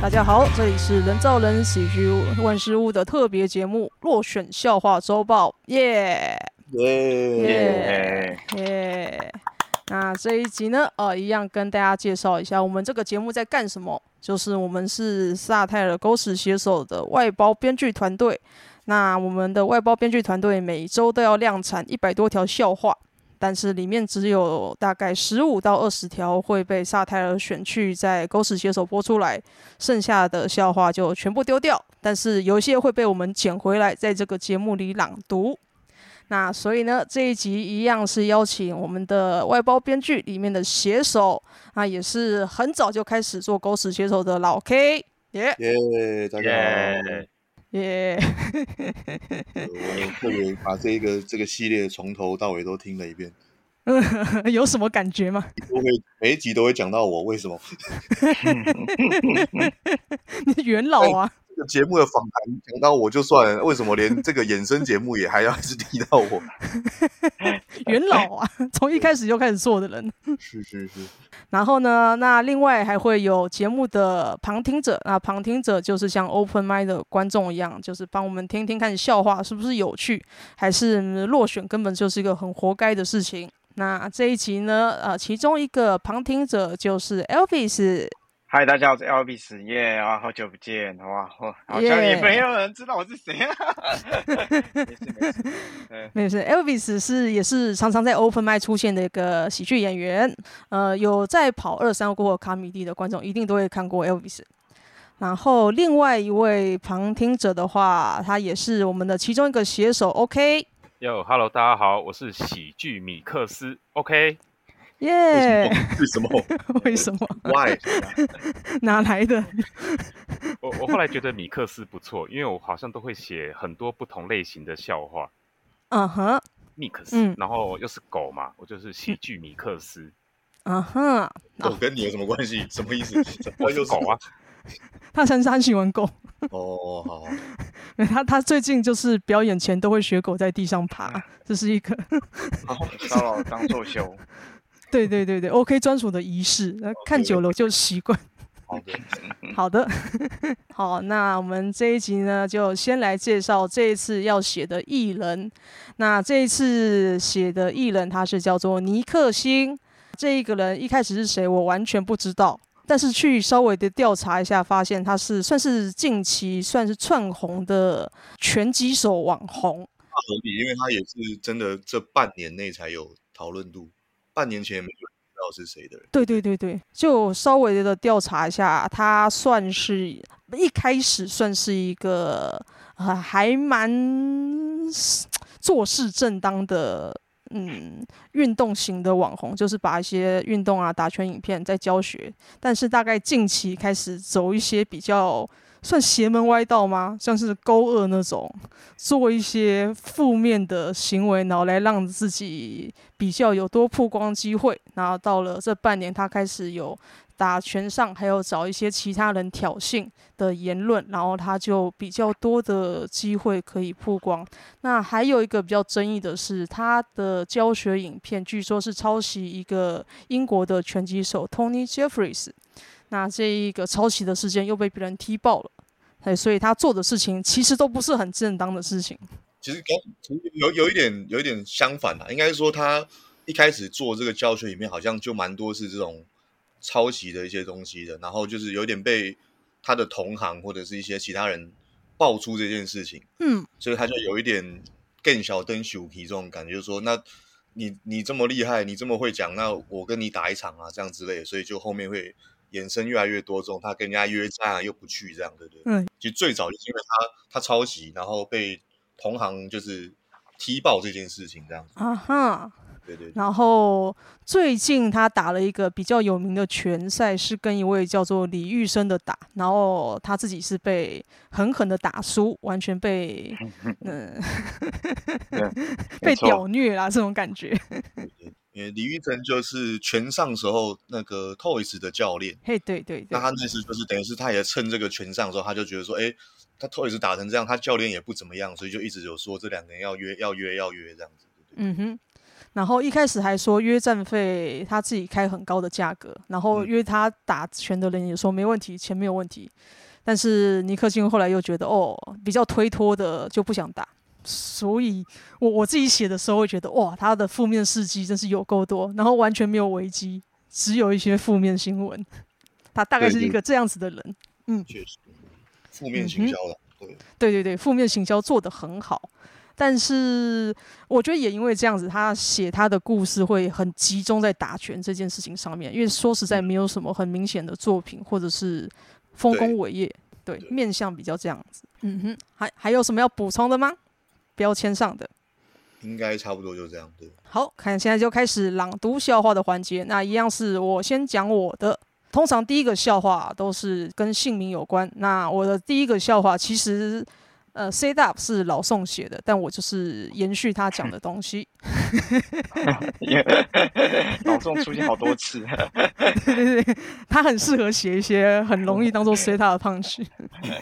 大家好，这里是人造人喜剧万事屋的特别节目《落选笑话周报》，耶耶耶！那这一集呢，呃，一样跟大家介绍一下我们这个节目在干什么。就是我们是萨泰尔狗屎写手的外包编剧团队。那我们的外包编剧团队每周都要量产一百多条笑话。但是里面只有大概十五到二十条会被萨泰尔选去在狗屎写手播出来，剩下的笑话就全部丢掉。但是有一些会被我们捡回来，在这个节目里朗读。那所以呢，这一集一样是邀请我们的外包编剧里面的写手，啊也是很早就开始做狗屎写手的老 K，耶耶，大家好。耶！我特别把这个这个系列从头到尾都听了一遍。有什么感觉吗？都会每一集都会讲到我，为什么？你元老啊！这个节目的访谈讲到我就算了，为什么连这个衍生节目也还要一直提到我？元老啊，从一开始就开始做的人。是是是。然后呢，那另外还会有节目的旁听者，那旁听者就是像 open mind 的观众一样，就是帮我们听听看笑话是不是有趣，还是落选根本就是一个很活该的事情。那这一集呢，呃，其中一个旁听者就是 Elvis。嗨，大家好，我是 Elvis 耶啊，好久不见，好吧，好像也没有人知道我是谁啊。没 事没事，没事，Elvis 是也是常常在 Open Mic 出现的一个喜剧演员。呃，有在跑二三过卡米蒂的观众一定都会看过 Elvis。然后另外一位旁听者的话，他也是我们的其中一个写手。OK。Yo，Hello，大家好，我是喜剧米克斯。OK。耶！为什么？为什么？Why？哪来的？我我后来觉得米克斯不错，因为我好像都会写很多不同类型的笑话。嗯哼，米克斯，然后又是狗嘛，我就是喜剧米克斯。嗯哼，狗跟你有什么关系？什么意思？我有狗啊。他很很喜欢狗。哦，好。他他最近就是表演前都会学狗在地上爬，这是一个骚扰当作秀。对对对对，OK 专属的仪式，那看久了就习惯。好的，好的，好，那我们这一集呢，就先来介绍这一次要写的艺人。那这一次写的艺人，他是叫做尼克星。这一个人一开始是谁，我完全不知道。但是去稍微的调查一下，发现他是算是近期算是窜红的拳击手网红。合理，因为他也是真的这半年内才有讨论度。半年前也没人知道是谁的人。对对对对，就稍微的调查一下，他算是一开始算是一个呃还蛮做事正当的嗯运动型的网红，就是把一些运动啊打拳影片在教学，但是大概近期开始走一些比较。算邪门歪道吗？像是勾二那种，做一些负面的行为，然后来让自己比较有多曝光机会。然后到了这半年，他开始有打拳上，还有找一些其他人挑衅的言论，然后他就比较多的机会可以曝光。那还有一个比较争议的是，他的教学影片据说是抄袭一个英国的拳击手 Tony Jeffries。那这一个抄袭的事件又被别人踢爆了，哎，所以他做的事情其实都不是很正当的事情。其实跟其实有有一点有一点相反啦，应该说他一开始做这个教学里面好像就蛮多是这种抄袭的一些东西的，然后就是有点被他的同行或者是一些其他人爆出这件事情，嗯，所以他就有一点更小灯小皮这种感觉，就是说那你你这么厉害，你这么会讲，那我跟你打一场啊，这样之类的，所以就后面会。衍生越来越多这种，他跟人家约战又不去，这样对不对？嗯，其实最早就是因为他他抄袭，然后被同行就是踢爆这件事情这样子。啊哈，对对，对。然后最近他打了一个比较有名的拳赛，是跟一位叫做李玉生的打，然后他自己是被狠狠的打输，完全被嗯 被屌虐啦这种感觉。因为李玉成就是拳上时候那个 Toys 的教练，嘿，对对对。那他那次就是等于是他也趁这个拳上的时候，他就觉得说，哎，他 Toys 打成这样，他教练也不怎么样，所以就一直有说这两个人要约要约要约这样子。嗯哼。然后一开始还说约战费他自己开很高的价格，然后约他打拳的人也说没问题，钱没有问题。但是尼克逊后来又觉得哦，比较推脱的就不想打，所以我我自己写的时候会觉得哇，他的负面事迹真是有够多，然后完全没有危机，只有一些负面新闻。他大概是一个这样子的人，嗯，确实，负面行销了，对对对对，负面行销做得很好。但是我觉得也因为这样子，他写他的故事会很集中在打拳这件事情上面。因为说实在，没有什么很明显的作品或者是丰功伟业，对，对面向比较这样子。嗯哼，还还有什么要补充的吗？标签上的，应该差不多就这样。对，好，看现在就开始朗读笑话的环节。那一样是我先讲我的，通常第一个笑话都是跟姓名有关。那我的第一个笑话其实。呃，set up 是老宋写的，但我就是延续他讲的东西。老宋出现好多次，对对对，他很适合写一些很容易当做 set up 的 punch。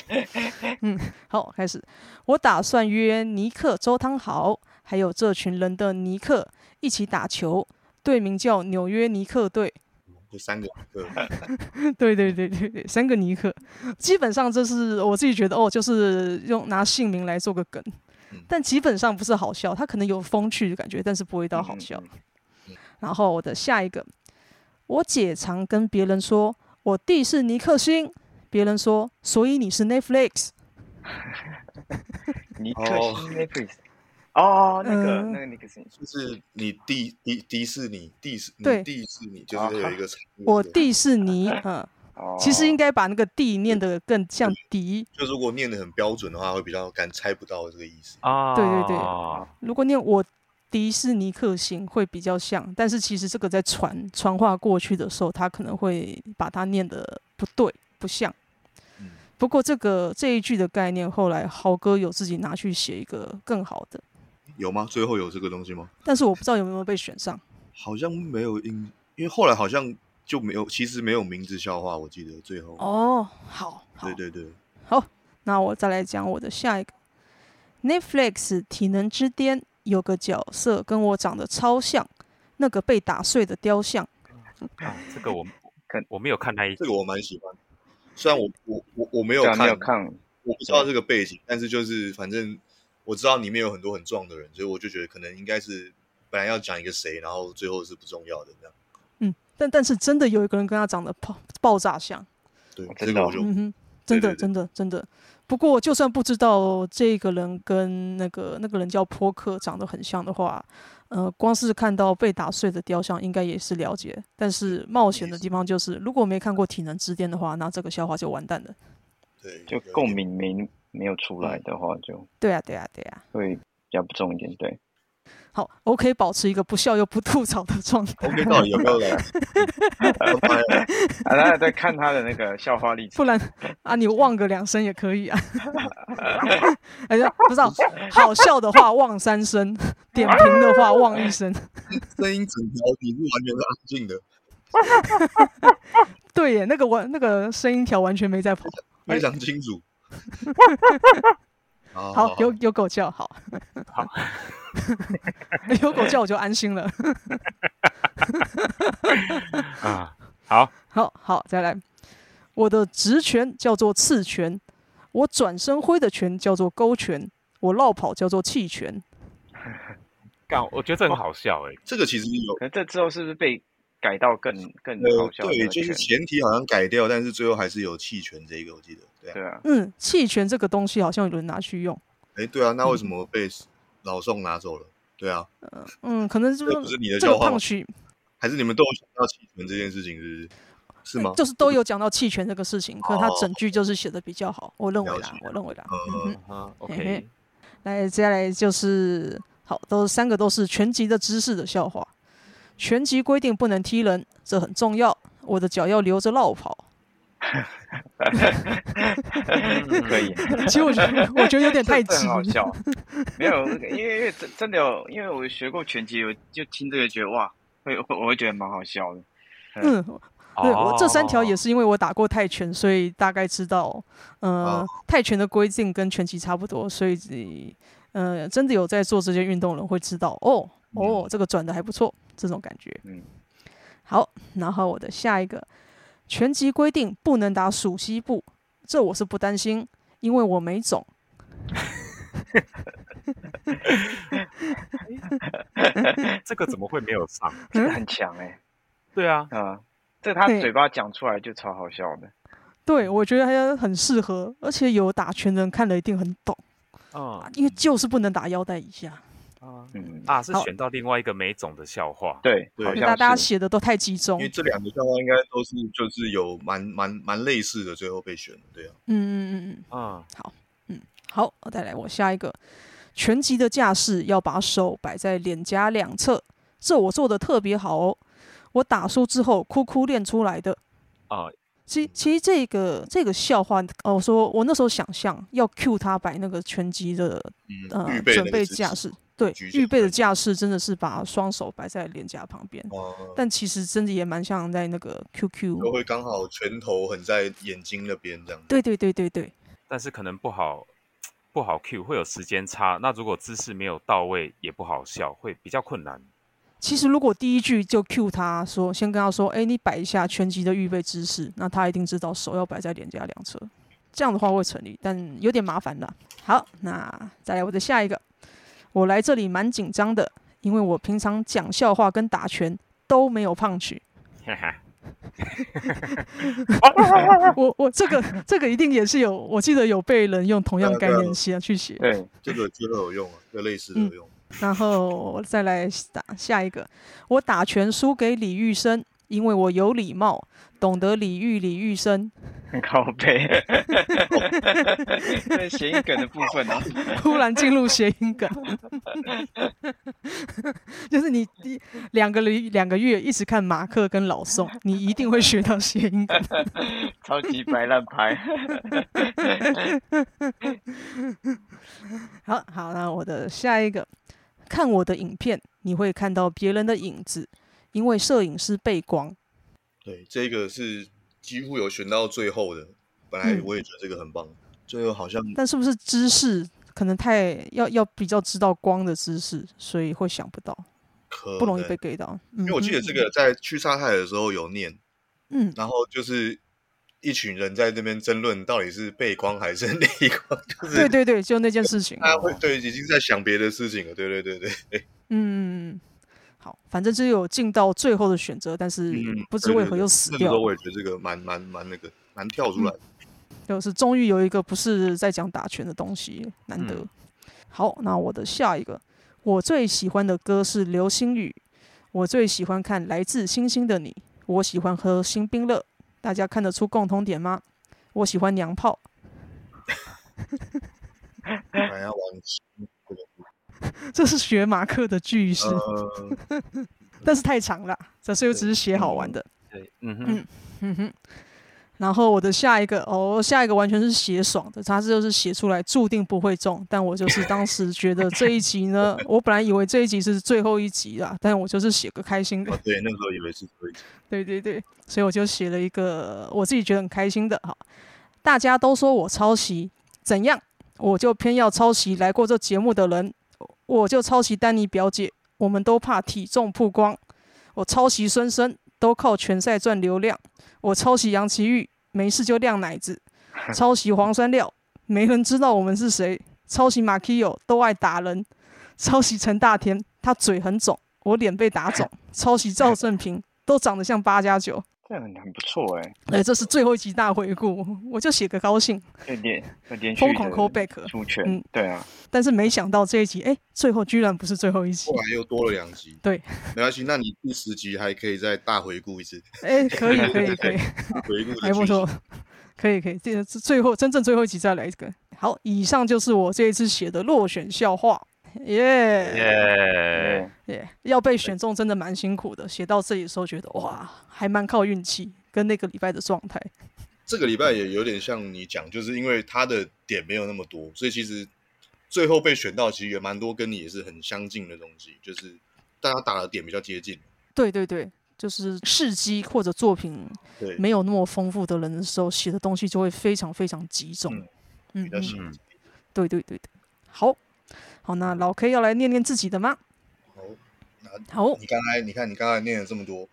嗯，好，开始。我打算约尼克、周汤豪，还有这群人的尼克一起打球，队名叫纽约尼克队。三个尼克，对对对对对，三个尼克，基本上这是我自己觉得哦，就是用拿姓名来做个梗，但基本上不是好笑，他可能有风趣的感觉，但是不会到好笑。然后我的下一个，我姐常跟别人说我弟是尼克星，别人说，所以你是 Netflix，尼克星 Netflix。哦，那个、嗯、那个那个是，就是你迪迪迪士尼，迪士对，迪士尼就是有一个，我迪士尼，嗯，其实应该把那个迪念得更像迪，就如果念得很标准的话，会比较敢猜不到这个意思啊。对对对，如果念我迪士尼克星会比较像，但是其实这个在传传话过去的时候，他可能会把它念得不对，不像。嗯、不过这个这一句的概念，后来豪哥有自己拿去写一个更好的。有吗？最后有这个东西吗？但是我不知道有没有被选上。好像没有，因因为后来好像就没有，其实没有名字笑话。我记得最后。哦，好，好，对对对，好，那我再来讲我的下一个。Netflix 体能之巅有个角色跟我长得超像，那个被打碎的雕像。啊，这个我看我没有看那一，这个我蛮喜欢。虽然我我我我没有看，没有看，我不知道这个背景，但是就是反正。我知道里面有很多很壮的人，所以我就觉得可能应该是本来要讲一个谁，然后最后是不重要的这样。嗯，但但是真的有一个人跟他长得爆爆炸像。对，这个我就嗯哼，真的真的真的。不过就算不知道这个人跟那个那个人叫波克长得很像的话，呃，光是看到被打碎的雕像应该也是了解。但是冒险的地方就是，如果没看过《体能之巅》的话，那这个笑话就完蛋了。对，就共鸣没。没有出来的话就，就对啊，对啊，对啊，会比较不重一点。对，好，OK，保持一个不笑又不吐槽的状态。OK，到底有没有人？大家在看他的那个笑话例子。不然啊，你望个两声也可以啊。哎呀，不知道，好笑的话望三声，点评的话望一声。声音整条底是完全是安静的。对耶，那个完那个声音条完全没在跑，非常清楚。好，有有狗叫，好，好，有狗叫我就安心了。啊，好，好，好，再来。我的直拳叫做刺拳，我转身挥的拳叫做勾拳，我绕跑叫做弃拳。干，我觉得这很好笑哎、欸，这个其实有，可这之后是不是被？改到更更好笑，对，就是前提好像改掉，但是最后还是有弃权这个，我记得，对啊，对啊，嗯，弃权这个东西好像有人拿去用，哎，对啊，那为什么被老宋拿走了？对啊，嗯，可能是不是你的笑话，胖区，还是你们都有讲到弃权这件事情，是不是？是吗？就是都有讲到弃权这个事情，可是他整句就是写的比较好，我认为啦，我认为啦，嗯嗯，OK，来，接下来就是好，都三个都是全集的知识的笑话。拳击规定不能踢人，这很重要。我的脚要留着绕跑。可以。其实我觉得，我觉得有点太直。好笑。没有，因为因为真真的有，因为我学过拳击，我就听这个觉得哇，会我会觉得蛮好笑的。嗯，对，我这三条也是因为我打过泰拳，所以大概知道，呃，泰拳的规定跟拳击差不多，所以呃，真的有在做这些运动的人会知道，哦哦，这个转的还不错，这种感觉。嗯，好，然后我的下一个。拳击规定不能打鼠蹊部，这我是不担心，因为我没种。这个怎么会没有上？这个很强哎、欸。对啊，啊，这他嘴巴讲出来就超好笑的。对，我觉得还很适合，而且有打拳的人看了一定很懂。啊，因为就是不能打腰带以下。啊，嗯。啊，是选到另外一个没种的笑话，对，好像大家写的都太集中，因为这两个笑话应该都是就是有蛮蛮蛮类似的，最后被选，对啊，嗯嗯嗯嗯，啊，好，嗯好，我再来我下一个，拳击的架势要把手摆在脸颊两侧，这我做的特别好哦，我打输之后哭哭练出来的，啊，其其实这个这个笑话，哦，我说我那时候想象要 cue 他摆那个拳击的呃准备架势。对，预备的架势真的是把双手摆在脸颊旁边，嗯，但其实真的也蛮像在那个 QQ，都会刚好拳头很在眼睛那边这样。对对对对对，但是可能不好不好 Q，会有时间差。那如果姿势没有到位，也不好笑，会比较困难。其实如果第一句就 Q 他说，先跟他说，哎，你摆一下拳击的预备姿势，那他一定知道手要摆在脸颊两侧，这样的话会成立，但有点麻烦了。好，那再来我的下一个。我来这里蛮紧张的，因为我平常讲笑话跟打拳都没有 punch。我我这个这个一定也是有，我记得有被人用同样概念写去写。对，这个真的有用啊，这类似的有用。嗯，然后我再来打下一个，我打拳输给李玉生，因为我有礼貌，懂得礼遇李玉生。靠背，谐音梗的部分呢、啊？突然进入谐音梗，就是你第两个礼两个月一直看马克跟老宋，你一定会学到谐音梗。超级白烂牌。好好，那我的下一个，看我的影片，你会看到别人的影子，因为摄影师背光。对，这个是。几乎有选到最后的，本来我也觉得这个很棒，嗯、最后好像。但是不是知识可能太要要比较知道光的知识，所以会想不到，可不容易被给到。因为我记得这个在去沙海的时候有念，嗯，然后就是一群人在这边争论到底是背光还是 内光，就是对对对，就那件事情，他会对已经在想别的事情了，对对对对，对，嗯。好，反正只有进到最后的选择，但是不知为何又死掉。那时候我也觉得这个蛮蛮蛮那个蛮跳出来的，嗯、就是终于有一个不是在讲打拳的东西，难得。嗯、好，那我的下一个，我最喜欢的歌是流星雨，我最喜欢看来自星星的你，我喜欢喝星冰乐，大家看得出共同点吗？我喜欢娘炮。这是学马克的句式，呃、但是太长了，这是我只是写好玩的。对，嗯哼，嗯哼。然后我的下一个哦，下一个完全是写爽的，他这就是写出来注定不会中。但我就是当时觉得这一集呢，我本来以为这一集是最后一集啦，但我就是写个开心的。哦、对，那个时候以为是最后一集。对对对，所以我就写了一个我自己觉得很开心的哈。大家都说我抄袭，怎样？我就偏要抄袭来过这节目的人。我就抄袭丹尼表姐，我们都怕体重曝光。我抄袭孙生，都靠拳赛赚流量。我抄袭杨奇煜，没事就亮奶子。抄袭黄酸料，没人知道我们是谁。抄袭马奎友，都爱打人。抄袭陈大天，他嘴很肿，我脸被打肿。抄袭赵正平，都长得像八加九。这样很不错哎、欸，哎、欸，这是最后一集大回顾，我就写个高兴，有点有点疯狂 call back 出拳，嗯，对啊，但是没想到这一集，哎、欸，最后居然不是最后一集，后来又多了两集，对，没关系，那你第十集还可以再大回顾一次，哎、欸，可以可以 可以，回顾还不错，可以可以，这最后真正最后一集再来一个，好，以上就是我这一次写的落选笑话，耶耶！耶！要被选中真的蛮辛苦的。写到这里的时候，觉得哇，还蛮靠运气跟那个礼拜的状态。这个礼拜也有点像你讲，就是因为他的点没有那么多，所以其实最后被选到，其实也蛮多跟你也是很相近的东西，就是大家打的点比较接近。对对对，就是事迹或者作品没有那么丰富的人的时候，写的东西就会非常非常集中。嗯嗯，比较细。对对对对，好，好，那老 K 要来念念自己的吗？好，好你刚才你看你刚才念了这么多，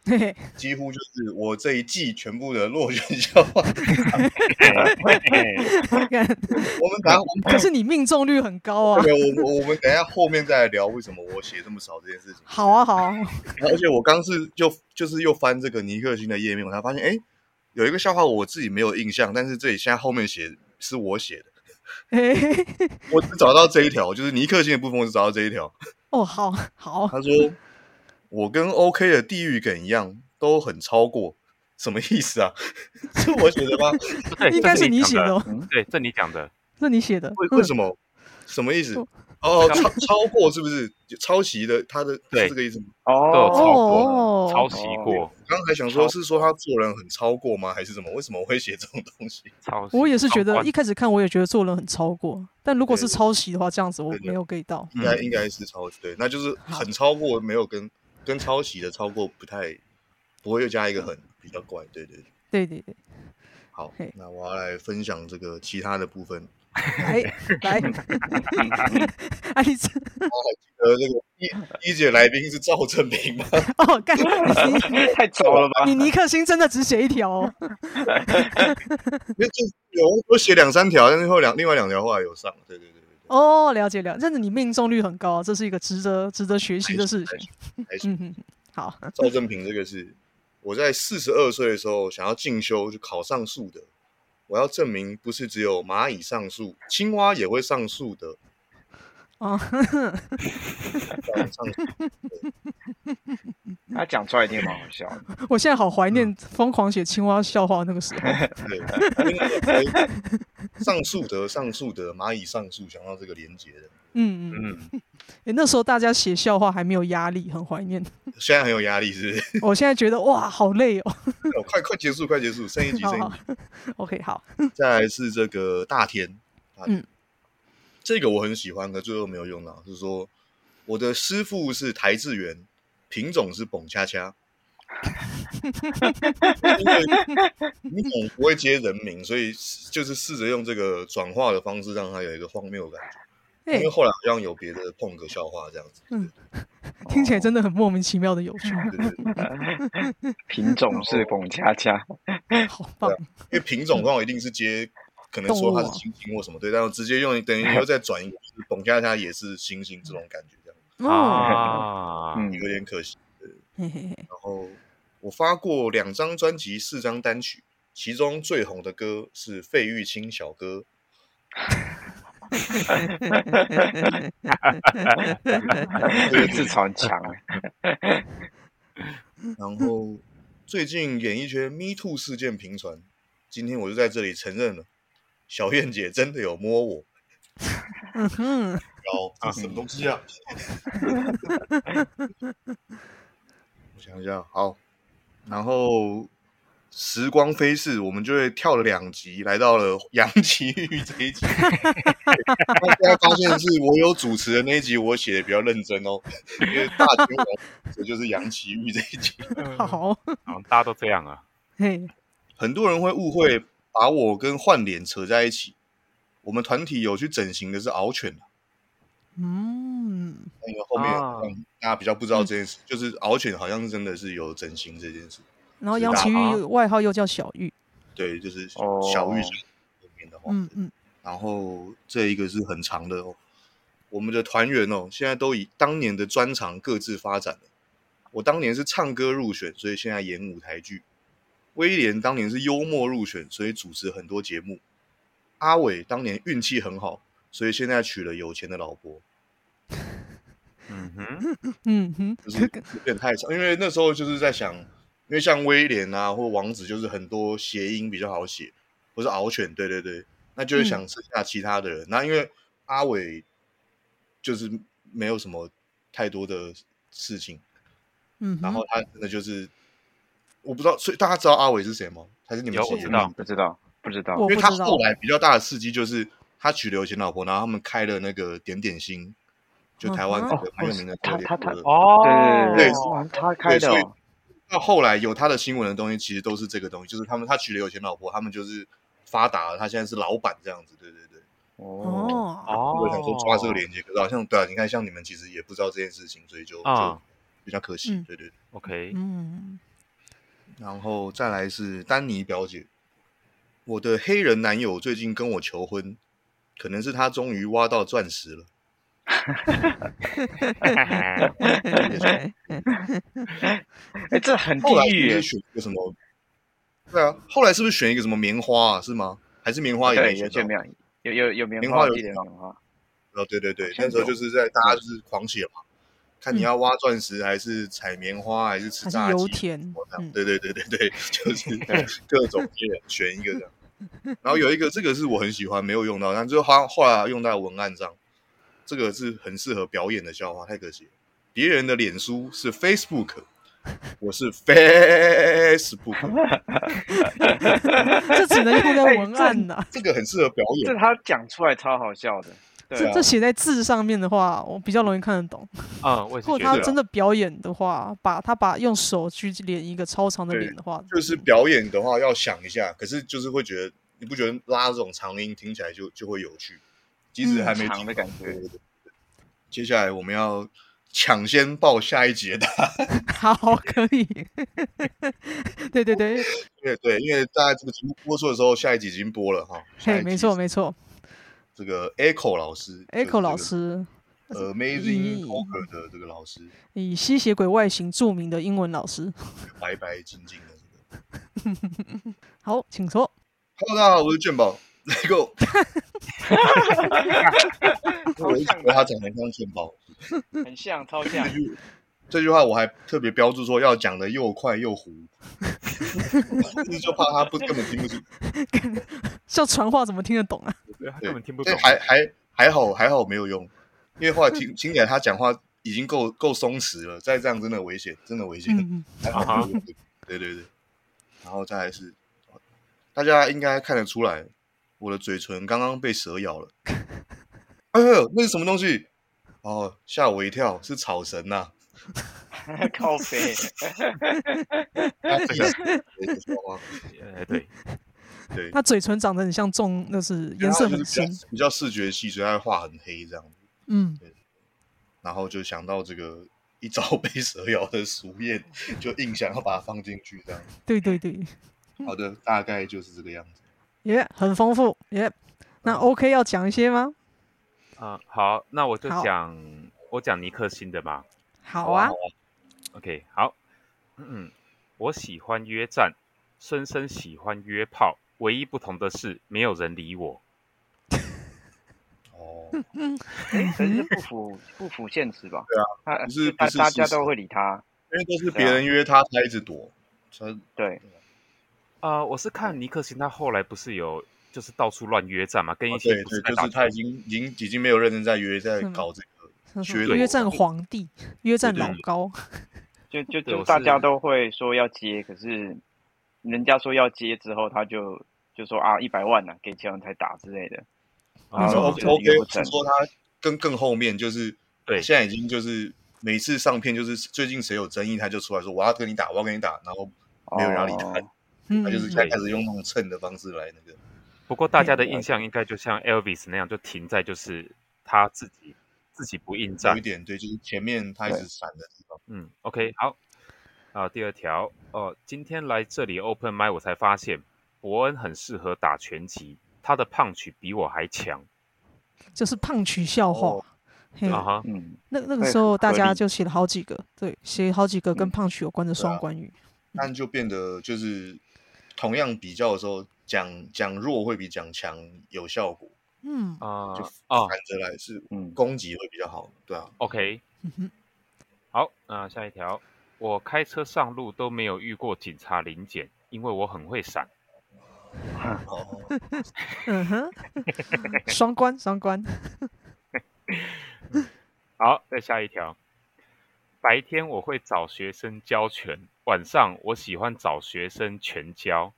几乎就是我这一季全部的落选笑话。我们等下，可是你命中率很高啊。对，我我们等一下后面再来聊为什么我写这么少这件事情。好啊，好啊。而且我刚是就就是又翻这个尼克星的页面，我才发现，哎，有一个笑话我自己没有印象，但是这里现在后面写是我写的。我只找到这一条，就是尼克星的部分，我只找到这一条。哦，好好。他说。我跟 OK 的地狱梗一样，都很超过，什么意思啊？是我写的吗？应该是你写的。对，这你讲的，这你写的。为为什么？什么意思？哦，超超过是不是抄袭的？他的是这个意思吗？哦，超过，抄袭过。刚才想说，是说他做人很超过吗？还是什么？为什么我会写这种东西？我也是觉得，一开始看我也觉得做人很超过，但如果是抄袭的话，这样子我没有 get 到。应该应该是抄袭，对，那就是很超过，没有跟。跟抄袭的超过不太不会又加一个很比较怪，对对对对对对。好，那我要来分享这个其他的部分。来来，阿丽子，我还记得这个一一姐来宾是赵正平吗？哦，干，太早了吧？你尼克星真的只写一条哦？那就有我写两三条，但是后两另外两条后来有上，对对对。哦，了解了解，但是你命中率很高，这是一个值得值得学习的事情。嗯，好。赵正平这个是我在四十二岁的时候想要进修，就考上树的。我要证明不是只有蚂蚁上树，青蛙也会上树的。哦，他讲出来一定蛮好笑的。我现在好怀念疯狂写青蛙笑话那个时候。上树德，上树德，蚂蚁上树，想到这个连结的。嗯嗯嗯。哎，那时候大家写笑话还没有压力，很怀念。现在很有压力，是不是？我现在觉得哇，好累哦。哦快快结束，快结束，剩一集，剩一集。OK，好。再来是这个大田。嗯。这个我很喜欢，可最后没有用到。就是说，我的师傅是台志源，品种是蹦恰恰。因为品种不会接人名，所以就是试着用这个转化的方式，让它有一个荒谬感觉。因为后来好像有别的碰个笑话这样子。嗯，听起来真的很莫名其妙的有趣。品种是蹦恰恰，好棒。因为品种的话，一定是接。可能说它是星星或什么对，但我直接用等于又再转一个，董恰恰也是星星这种感觉这样啊，有点可惜。然后我发过两张专辑，四张单曲，其中最红的歌是费玉清小哥。这个 自嘲很强。然后最近演艺圈 Me Too 事件频传，今天我就在这里承认了。小燕姐真的有摸我，嗯哼，有，这是什么东西啊？我想一下，好，然后时光飞逝，我们就会跳了两集，来到了杨奇玉这一集。大家发现是我有主持的那一集，我写的比较认真哦，因为大天王这就是杨奇玉这一集。好，好，大家都这样啊。嘿，很多人会误会。把我跟换脸扯在一起，我们团体有去整形的是敖犬。嗯，因为后面大家比较不知道这件事，啊、就是敖犬好像是真的是有整形这件事。然后杨奇玉外号又叫小玉，对，就是小玉。后面的话，嗯嗯。然后这一个是很长的哦，我们的团员哦，现在都以当年的专长各自发展了。我当年是唱歌入选，所以现在演舞台剧。威廉当年是幽默入选，所以主持很多节目。阿伟当年运气很好，所以现在娶了有钱的老婆。嗯哼，嗯哼，就是有点太长，因为那时候就是在想，因为像威廉啊或王子，就是很多谐音比较好写，或是敖犬，对对对，那就是想剩下其他的人。嗯、那因为阿伟就是没有什么太多的事情。嗯，然后他真的就是，我不知道，所以大家知道阿伟是谁吗？还是你们有我知道不知道，不知道。因为他后来比较大的事迹就是他娶了有钱老婆，然后他们开了那个点点心，就台湾那个很有名的他他他哦，对对他开的。那后来有他的新闻的东西，其实都是这个东西，就是他们他娶了有钱老婆，他们就是发达了，他现在是老板这样子，对对对。哦哦，我想说抓这个连接，可是好像对啊，你看像你们其实也不知道这件事情，所以就就比较可惜，对对，OK，嗯。然后再来是丹尼表姐，我的黑人男友最近跟我求婚，可能是他终于挖到钻石了。哎，这很地狱耶！选一个什么？对啊，后来是不是选一个什么棉花啊？是吗？还是棉花也没选到？有有有棉花，棉花有棉花。哦，对对对，那时候就是在大家就是狂写嘛，看你要挖钻石，还是采棉花，还是吃炸鸡？油田。对对对对对，就 是各种选一个这样。然后有一个，这个是我很喜欢，没有用到，但最后后后来用在文案上。这个是很适合表演的笑话，太可惜了。别人的脸书是 Facebook，我是 Facebook，这只能用在文案呐、啊。这个很适合表演，这他讲出来超好笑的。这、啊、这写在字上面的话，我比较容易看得懂。啊、嗯，如果他真的表演的话，把他把用手去连一个超长的脸的话，就是表演的话要想一下。可是就是会觉得，你不觉得拉这种长音听起来就就会有趣？即使还没长的感觉。接下来我们要抢先报下一集的。好，可以。对对对，对对，因为大家这个节目播出的时候，下一集已经播了哈。嘿，没错没错。这个 Echo 老师，Echo 老师，Amazing Talker 的这个老师，以吸血鬼外形著名的英文老师，白白净净的这个。好，请说。Hello，大家好，我是卷宝。那个，我一直觉得他长得像卷宝，很像，超像。这句话我还特别标注说要讲的又快又糊，就怕他不根本听不清。像传话怎么听得懂啊？对，他根本听不懂。还还还好还好没有用，因为后来听听起来他讲话已经够够松弛了，再这样真的危险，真的危险。嗯、还好对对对，然后再来是，大家应该看得出来。我的嘴唇刚刚被蛇咬了，哎呦，那是什么东西？哦，吓我一跳，是草绳呐、啊！靠北，对对，他嘴唇长得很像重，那是颜色很深，比较视觉系，所以他会画很黑这样子。嗯，然后就想到这个一朝被蛇咬的俗谚，就硬想要把它放进去这样。对对对，好的，大概就是这个样子。耶、yeah，很丰富耶。Yeah. 那 OK 要讲一些吗？啊、嗯，好，那我就讲我讲尼克星的吧。好啊。好啊 OK，好。嗯，我喜欢约战，深深喜欢约炮，唯一不同的是没有人理我。哦。哎，可是不符不符现实吧？对啊。他不是大大家都会理他，因为都是别人约他，啊、他一直躲。对。啊、呃，我是看尼克星，他后来不是有就是到处乱约战嘛，跟一些、哦、对对，就是他已经已经已经没有认真在约，在搞这个约战皇帝，约战老高，就就就大家都会说要接，可是人家说要接之后，他就就说啊一百万呢、啊，给钱才打之类的。啊然后 OK，是说他更更后面就是对，现在已经就是每次上片就是最近谁有争议，他就出来说我要跟你打，我要跟你打，然后没有人理他。哦他就是开始用那种蹭的方式来那个，不过大家的印象应该就像 Elvis 那样，就停在就是他自己自己不应战。有一点对，就是前面他一直闪的地方。嗯，OK，好。啊，第二条哦，今天来这里 Open Mic 我才发现伯恩很适合打拳击，他的胖曲比我还强。就是胖曲笑话。哦、啊哈，嗯，那那个时候大家就写了好几个，对，写好几个跟胖曲有关的双关语。那就变得就是。同样比较的时候，讲讲弱会比讲强有效果。嗯啊，就反着来是嗯攻击会比较好。对啊，OK。好，那下一条，我开车上路都没有遇过警察临检，因为我很会闪。嗯哼，双关双关。好，再下一条。白天我会找学生教拳，晚上我喜欢找学生拳教。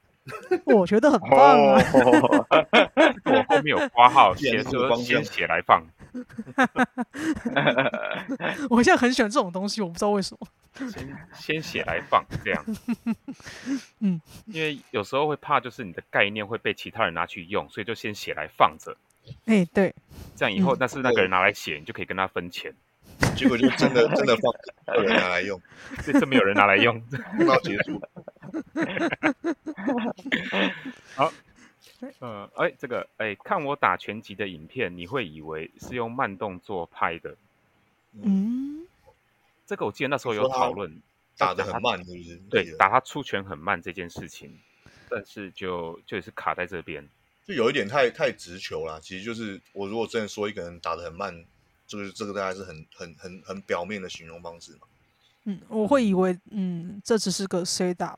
我觉得很棒啊！哦、我后面有挂号，先说先写来放。我现在很喜欢这种东西，我不知道为什么。先 先写来放这样。嗯，因为有时候会怕，就是你的概念会被其他人拿去用，所以就先写来放着。哎、欸，对，这样以后，但是那个人拿来写，你就可以跟他分钱。结果就真的真的放，有人拿来用，这次没有人拿来用，用到结束。好，呃，哎，这个，哎，看我打拳击的影片，你会以为是用慢动作拍的。嗯，这个我记得那时候有讨论，打的很慢，是不是？对，打他出拳很慢这件事情，但是就就是卡在这边，就有一点太太直球了。其实就是我如果真的说一个人打的很慢，就是这个大概是很很很很表面的形容方式嘛。嗯，我会以为，嗯，这只是个 C 打。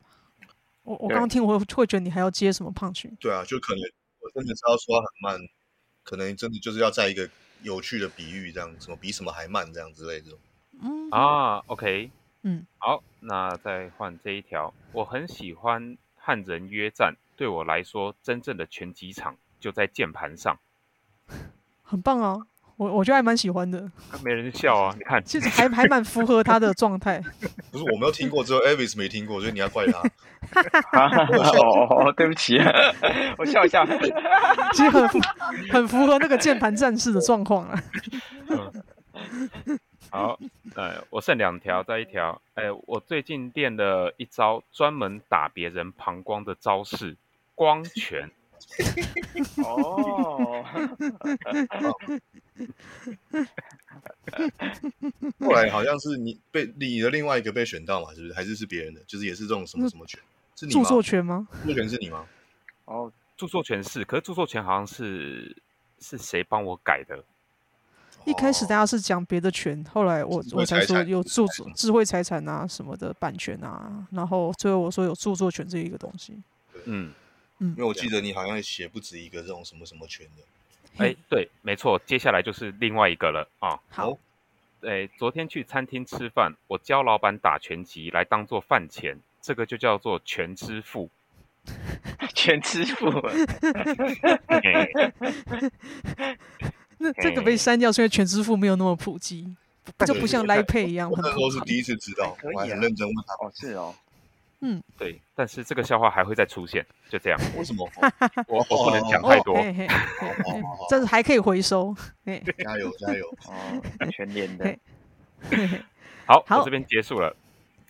我我刚刚听，我会会觉得你还要接什么 punch？对啊，就可能我真的是要说他很慢，可能真的就是要在一个有趣的比喻，这样什么比什么还慢这样之类的这种。嗯啊，OK，嗯，好，那再换这一条。我很喜欢和人约战，对我来说，真正的拳击场就在键盘上。很棒啊。我我觉得还蛮喜欢的，没人笑啊！你看，其实还还蛮符合他的状态。不是我没有听过，只有 Avis 没听过，所以你要怪他。哦，对不起，我笑一下。其实很很符合那个键盘战士的状况啊。嗯、好，呃，我剩两条，再一条。哎，我最近练了一招专门打别人膀胱的招式——光拳。哦。后来好像是你被你的另外一个被选到嘛，是不是？还是是别人的？就是也是这种什么什么拳？是你吗？著作权吗？著作权是你吗？哦，著作权是，可是著作权好像是是谁帮我改的？一开始大家是讲别的权，后来我我才说有著作智慧财产啊什么的版权啊，然后最后我说有著作权这一个东西。嗯嗯，因为我记得你好像写不止一个这种什么什么权的。哎，对，没错，接下来就是另外一个了啊。好，哎，昨天去餐厅吃饭，我教老板打拳击来当做饭钱，这个就叫做全支付。全支付。那这个被删掉，是因为全支付没有那么普及，就不像 Line Pay 一样很那时候是第一次知道，我还很认真问他。哦，是哦。嗯，对，但是这个笑话还会再出现，就这样。为什么？我我不能讲太多。这是还可以回收。加油加油！哦，全连的。好，好，我这边结束了。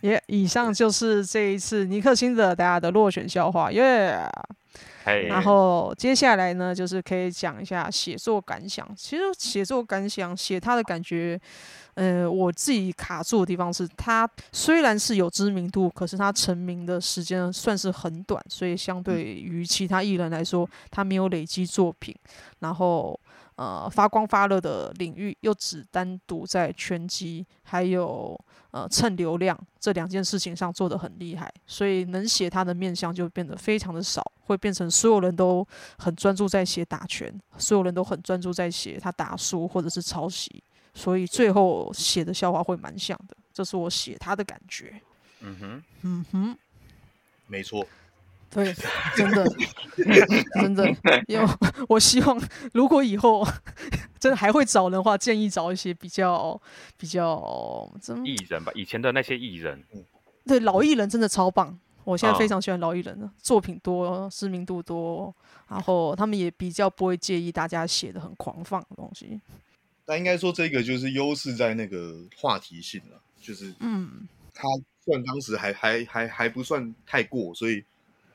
耶，以上就是这一次尼克星的大家的落选笑话。耶。然后接下来呢，就是可以讲一下写作感想。其实写作感想，写他的感觉。呃，我自己卡住的地方是，他虽然是有知名度，可是他成名的时间算是很短，所以相对于其他艺人来说，他没有累积作品，然后呃发光发热的领域又只单独在拳击还有呃蹭流量这两件事情上做得很厉害，所以能写他的面相就变得非常的少，会变成所有人都很专注在写打拳，所有人都很专注在写他打书或者是抄袭。所以最后写的笑话会蛮像的，这是我写他的感觉。嗯哼，嗯哼，没错，对，真的，真的，因为我希望如果以后真的还会找人的话，建议找一些比较比较真艺人吧，以前的那些艺人，对，老艺人真的超棒，我现在非常喜欢老艺人的，作品多，知名度多，然后他们也比较不会介意大家写的很狂放的东西。但应该说，这个就是优势在那个话题性了，就是嗯，他算当时还还还还不算太过，所以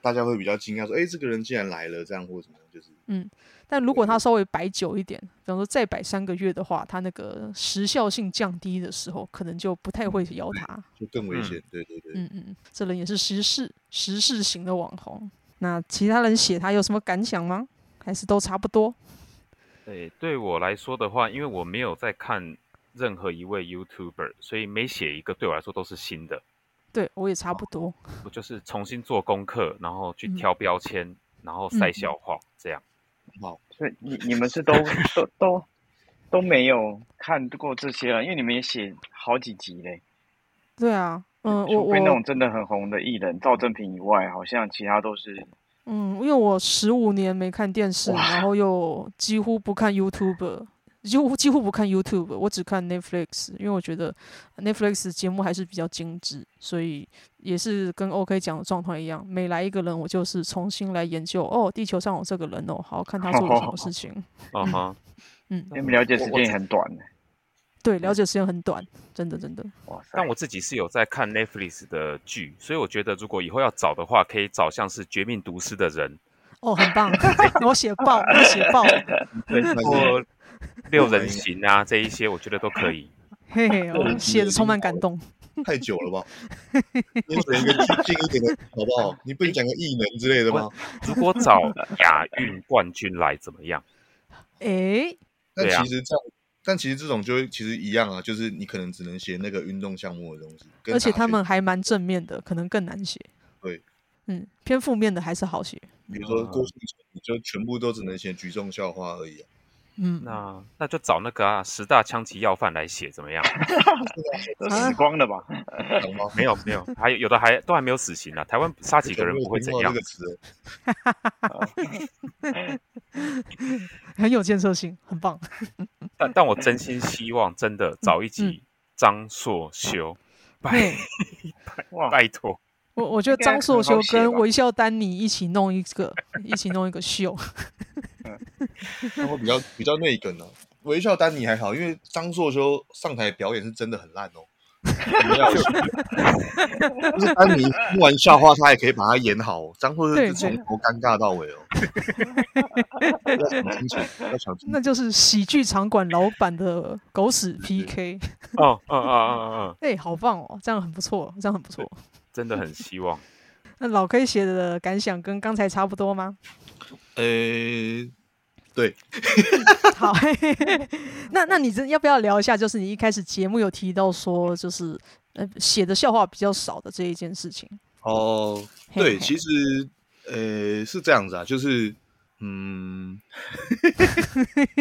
大家会比较惊讶说，哎，这个人竟然来了，这样或者怎么样，就是嗯。但如果他稍微摆久一点，比方说再摆三个月的话，他那个时效性降低的时候，可能就不太会邀他，就更危险。嗯、对对对，嗯嗯，这人也是时事时事型的网红。那其他人写他有什么感想吗？还是都差不多？对，对我来说的话，因为我没有在看任何一位 YouTuber，所以每写一个对我来说都是新的。对我也差不多，我就是重新做功课，然后去挑标签，嗯、然后塞笑话，嗯、这样。好，所以你你们是都都都都没有看过这些了，因为你们也写好几集嘞。对啊，嗯，我除非那种真的很红的艺人赵正平以外，好像其他都是。嗯，因为我十五年没看电视，然后又几乎不看 YouTube，几乎几乎不看 YouTube，我只看 Netflix，因为我觉得 Netflix 节目还是比较精致，所以也是跟 OK 讲的状况一样，每来一个人，我就是重新来研究。哦，地球上有这个人哦，好看他做了什么事情。嗯哼，嗯，你们了解时间也很短。对，了解时间很短，真的真的。哇塞！但我自己是有在看 Netflix 的剧，所以我觉得如果以后要找的话，可以找像是《绝命毒师》的人。哦，很棒！我写爆，我写爆。对，或 六人行啊，这一些我觉得都可以。嘿嘿，我写的充满感动。太久了吧？你选一个近一点的好不好？你不能讲个异能之类的吗？如果找亚运冠军来怎么样？哎，那其实这样。但其实这种就其实一样啊，就是你可能只能写那个运动项目的东西，而且他们还蛮正面的，可能更难写。对，嗯，偏负面的还是好写。比如说郭婞淳，你就全部都只能写举重笑话而已啊。嗯，那那就找那个啊十大枪击要犯来写怎么样？都死光了吧？没有没有，还有有的还都还没有死刑呢、啊。台湾杀几个人不会怎样？很有建设性，很棒。但但我真心希望真的找一集张硕修，拜拜拜托。我我觉得张硕修跟微笑丹尼一起弄一个，一起弄一个秀。那会比较比较内梗呢、啊。微笑丹尼还好，因为张硕修上台表演是真的很烂哦。就是丹尼听完笑话，他也可以把它演好。张硕修是从头尴尬到尾哦。那就是喜剧场馆老板的狗屎 PK。哦哦哦哦哦！哎，好棒哦，这样很不错，这样很不错。真的很希望。那老 K 写的感想跟刚才差不多吗？呃。对，好，那那你这要不要聊一下？就是你一开始节目有提到说，就是呃写的笑话比较少的这一件事情。哦，对，其实呃是这样子啊，就是嗯，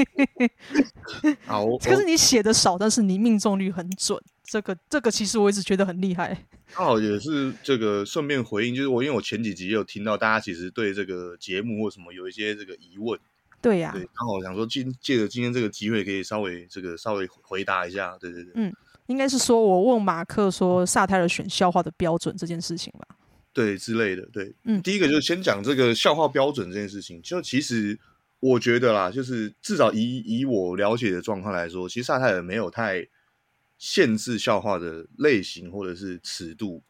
好，可是你写的少，但是你命中率很准，这个这个其实我一直觉得很厉害。刚好也是这个顺便回应，就是我因为我前几集也有听到大家其实对这个节目或什么有一些这个疑问。对呀、啊，对，刚好想说今借着今天这个机会，可以稍微这个稍微回答一下，对对对，嗯，应该是说我问马克说萨泰尔选笑话的标准这件事情吧，对之类的，对，嗯，第一个就是先讲这个笑话标准这件事情，就其实我觉得啦，就是至少以以我了解的状况来说，其实萨泰尔没有太限制笑话的类型或者是尺度，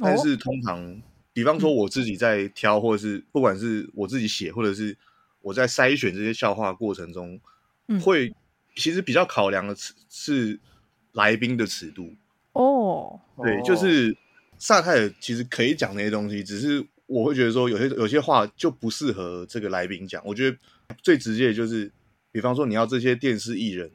但是通常，哦、比方说我自己在挑，或者是不管是我自己写，或者是。我在筛选这些笑话过程中，嗯、会其实比较考量的尺是来宾的尺度哦。对，就是萨泰尔其实可以讲那些东西，只是我会觉得说有些有些话就不适合这个来宾讲。我觉得最直接的就是，比方说你要这些电视艺人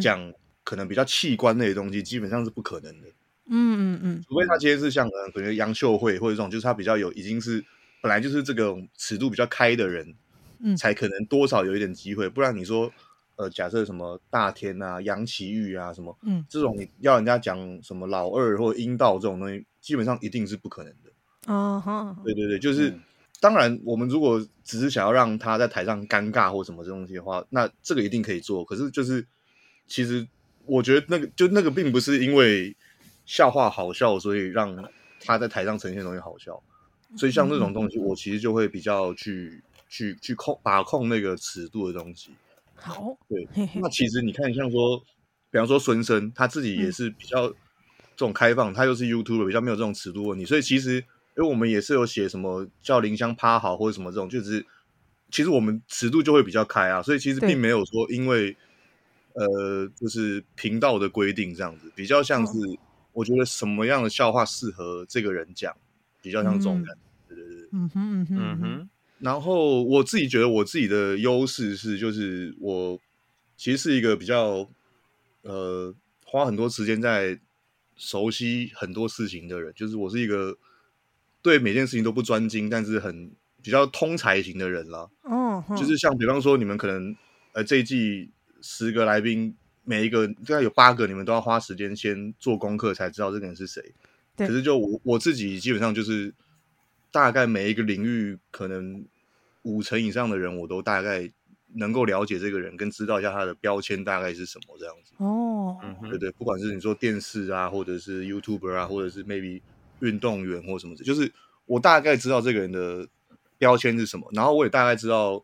讲可能比较器官类的东西，基本上是不可能的。嗯嗯嗯，除非他今天是像可能杨秀慧或者这种，就是他比较有已经是本来就是这个尺度比较开的人。嗯，才可能多少有一点机会，不然你说，呃，假设什么大天啊、杨奇玉啊什么，嗯，这种你要人家讲什么老二或阴道这种东西，基本上一定是不可能的。哦哈，对对对，就是、嗯、当然，我们如果只是想要让他在台上尴尬或什么这东西的话，那这个一定可以做。可是就是，其实我觉得那个就那个并不是因为笑话好笑，所以让他在台上呈现的东西好笑。所以像这种东西，我其实就会比较去。去去控把控那个尺度的东西，好，对。那其实你看，像说，比方说孙生，他自己也是比较这种开放，嗯、他又是 YouTuber，比较没有这种尺度问题。所以其实，因为我们也是有写什么叫林香趴好或者什么这种，就是其实我们尺度就会比较开啊。所以其实并没有说因为呃，就是频道的规定这样子，比较像是我觉得什么样的笑话适合这个人讲，比较像这种感觉。对对对，嗯哼嗯哼嗯哼。然后我自己觉得我自己的优势是，就是我其实是一个比较呃花很多时间在熟悉很多事情的人，就是我是一个对每件事情都不专精，但是很比较通才型的人啦。哦，就是像比方说你们可能呃这一季十个来宾，每一个大概有八个，你们都要花时间先做功课才知道这个人是谁。可是就我我自己基本上就是大概每一个领域可能五成以上的人，我都大概能够了解这个人，跟知道一下他的标签大概是什么这样子。哦，对对，不管是你说电视啊，或者是 YouTuber 啊，或者是 maybe 运动员或什么的，就是我大概知道这个人的标签是什么，然后我也大概知道，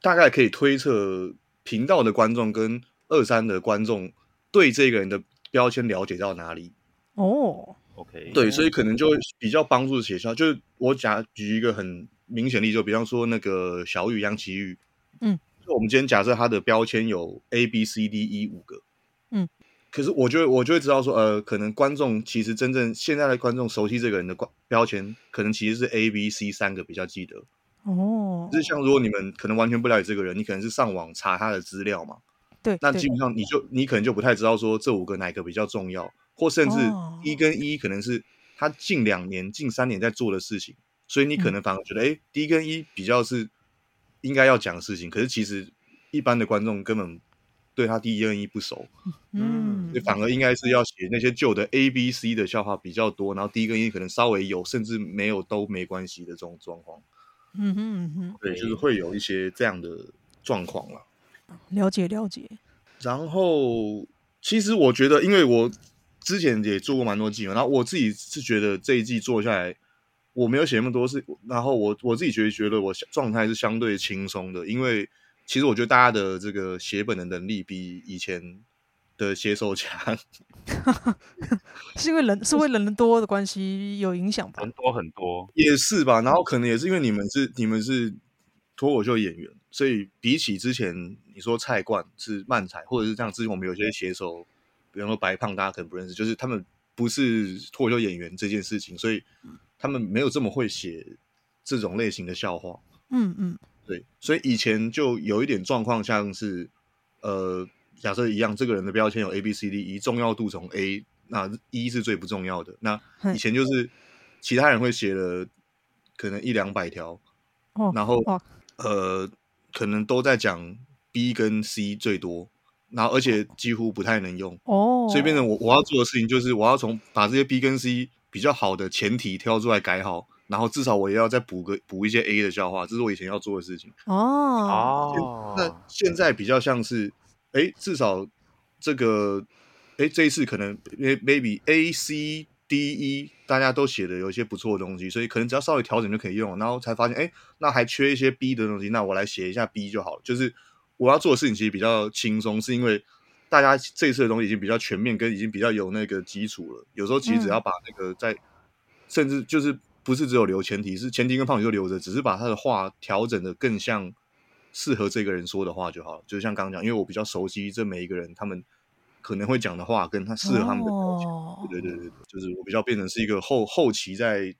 大概可以推测频道的观众跟二三的观众对这个人的标签了解到哪里。哦。OK，对，所以可能就比较帮助写效。就是我假举一个很明显例子，就比方说那个小雨杨奇玉，嗯，就我们今天假设他的标签有 A B C D E 五个，嗯，可是我就我就会知道说，呃，可能观众其实真正现在的观众熟悉这个人的标标签，可能其实是 A B C 三个比较记得。哦，就是像如果你们可能完全不了解这个人，你可能是上网查他的资料嘛，对，那基本上你就你可能就不太知道说这五个哪个比较重要。或甚至一跟一可能是他近两年、近三年在做的事情，所以你可能反而觉得，哎，D 跟一比较是应该要讲的事情。可是其实一般的观众根本对他第一跟一不熟，嗯，所以反而应该是要写那些旧的 A、B、C 的笑话比较多，然后第一跟一可能稍微有，甚至没有都没关系的这种状况。嗯哼嗯哼，对，就是会有一些这样的状况了。了解了解。然后其实我觉得，因为我。之前也做过蛮多季嘛，然后我自己是觉得这一季做下来，我没有写那么多事，然后我我自己觉得觉得我状态是相对轻松的，因为其实我觉得大家的这个写本的能力比以前的写手强，是因为人 是因为人多的关系有影响吧？人多很多也是吧，然后可能也是因为你们是你们是脱口秀演员，所以比起之前你说菜冠是漫才，或者是这样，之前我们有些写手。比方说白胖，大家可能不认识，就是他们不是脱口秀演员这件事情，所以他们没有这么会写这种类型的笑话。嗯嗯，对，所以以前就有一点状况，像是呃，假设一样，这个人的标签有 A B C D E，重要度从 A，那 E 是最不重要的。那以前就是其他人会写了可能一两百条，哦，然后哦呃，可能都在讲 B 跟 C 最多。然后，而且几乎不太能用哦，所以变成我我要做的事情就是，我要从把这些 B 跟 C 比较好的前提挑出来改好，然后至少我也要再补个补一些 A 的笑话，这是我以前要做的事情。哦哦，那现在比较像是，哎，至少这个，哎，这一次可能 maybe A C D E 大家都写的有一些不错的东西，所以可能只要稍微调整就可以用，然后才发现，哎，那还缺一些 B 的东西，那我来写一下 B 就好了，就是。我要做的事情其实比较轻松，是因为大家这一次的东西已经比较全面，跟已经比较有那个基础了。有时候其实只要把那个在，甚至就是不是只有留前提，是前提跟胖女就留着，只是把他的话调整的更像适合这个人说的话就好了。就是像刚刚讲，因为我比较熟悉这每一个人他们可能会讲的话，跟他适合他们的标签。哦、对对对对，就是我比较变成是一个后后期在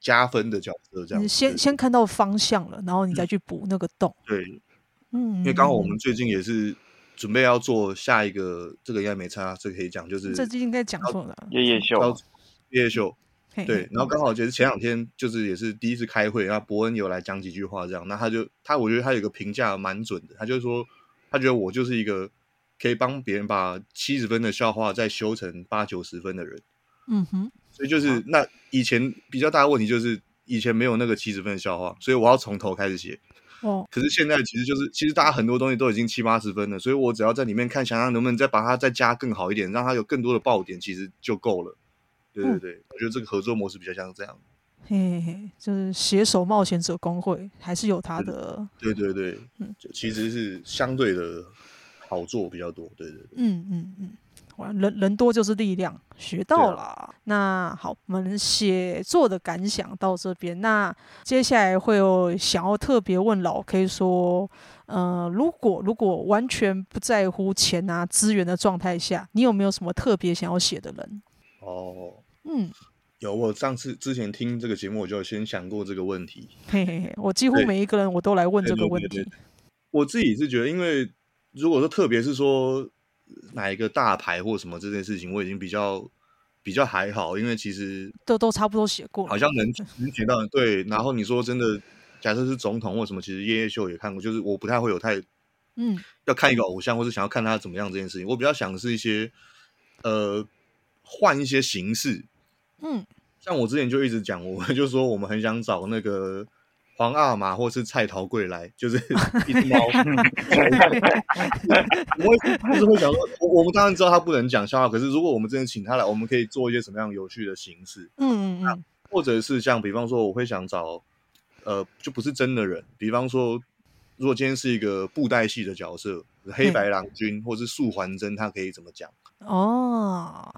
加分的角色这样。你先先看到方向了，然后你再去补那个洞。嗯、对。嗯，因为刚好我们最近也是准备要做下一个，这个应该没差，这个可以讲，就是这应该讲错了，夜夜秀，夜夜秀，对，然后刚好就是前两天就是也是第一次开会，然后伯恩有来讲几句话这样，那他就他我觉得他有个评价蛮准的，他就说他觉得我就是一个可以帮别人把七十分的笑话再修成八九十分的人，嗯哼，所以就是那以前比较大的问题就是以前没有那个七十分的笑话，所以我要从头开始写。哦，可是现在其实就是，其实大家很多东西都已经七八十分了，所以我只要在里面看，想想能不能再把它再加更好一点，让它有更多的爆点，其实就够了。对对对，嗯、我觉得这个合作模式比较像这样。嘿嘿嘿，就是携手冒险者工会还是有它的。对对对，嗯，就其实是相对的好做比较多。对对对，嗯嗯嗯。人人多就是力量，学到了。啊、那好，我们写作的感想到这边。那接下来会有想要特别问老 K 说，呃，如果如果完全不在乎钱啊资源的状态下，你有没有什么特别想要写的人？哦，嗯，有。我上次之前听这个节目，我就先想过这个问题。嘿嘿嘿，我几乎每一个人我都来问这个问题。我自己是觉得，因为如果说特别是说。哪一个大牌或什么这件事情，我已经比较比较还好，因为其实都都差不多写过了，好像能能写到对。然后你说真的，假设是总统或什么，其实夜夜秀也看过，就是我不太会有太嗯，要看一个偶像，或是想要看他怎么样这件事情，我比较想的是一些呃换一些形式，嗯，像我之前就一直讲，我们 就说我们很想找那个。皇阿玛或是蔡桃贵来，就是 一只猫。我会就是会想说，我我们当然知道他不能讲笑话，可是如果我们真的请他来，我们可以做一些什么样有趣的形式？嗯嗯嗯。或者是像比方说，我会想找呃，就不是真的人，比方说，如果今天是一个布袋戏的角色，黑白郎君或是素还真，他可以怎么讲？哦。